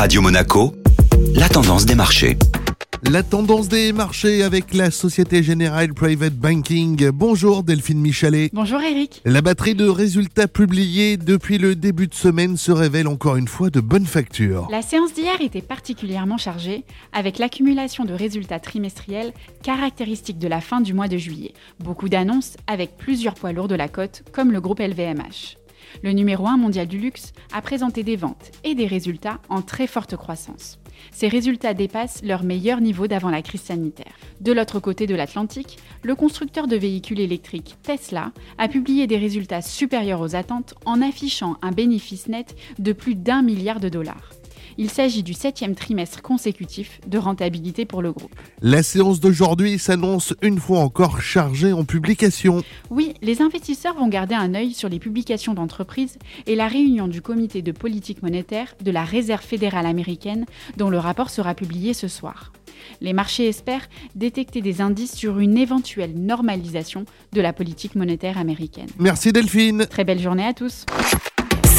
Radio Monaco, la tendance des marchés. La tendance des marchés avec la Société Générale Private Banking. Bonjour Delphine Michalet. Bonjour Eric. La batterie de résultats publiés depuis le début de semaine se révèle encore une fois de bonne facture. La séance d'hier était particulièrement chargée avec l'accumulation de résultats trimestriels caractéristiques de la fin du mois de juillet. Beaucoup d'annonces avec plusieurs poids lourds de la cote comme le groupe LVMH. Le numéro 1 mondial du luxe a présenté des ventes et des résultats en très forte croissance. Ces résultats dépassent leur meilleur niveau d'avant la crise sanitaire. De l'autre côté de l'Atlantique, le constructeur de véhicules électriques Tesla a publié des résultats supérieurs aux attentes en affichant un bénéfice net de plus d'un milliard de dollars. Il s'agit du septième trimestre consécutif de rentabilité pour le groupe. La séance d'aujourd'hui s'annonce une fois encore chargée en publications. Oui, les investisseurs vont garder un œil sur les publications d'entreprises et la réunion du comité de politique monétaire de la Réserve fédérale américaine dont le rapport sera publié ce soir. Les marchés espèrent détecter des indices sur une éventuelle normalisation de la politique monétaire américaine. Merci Delphine. Très belle journée à tous.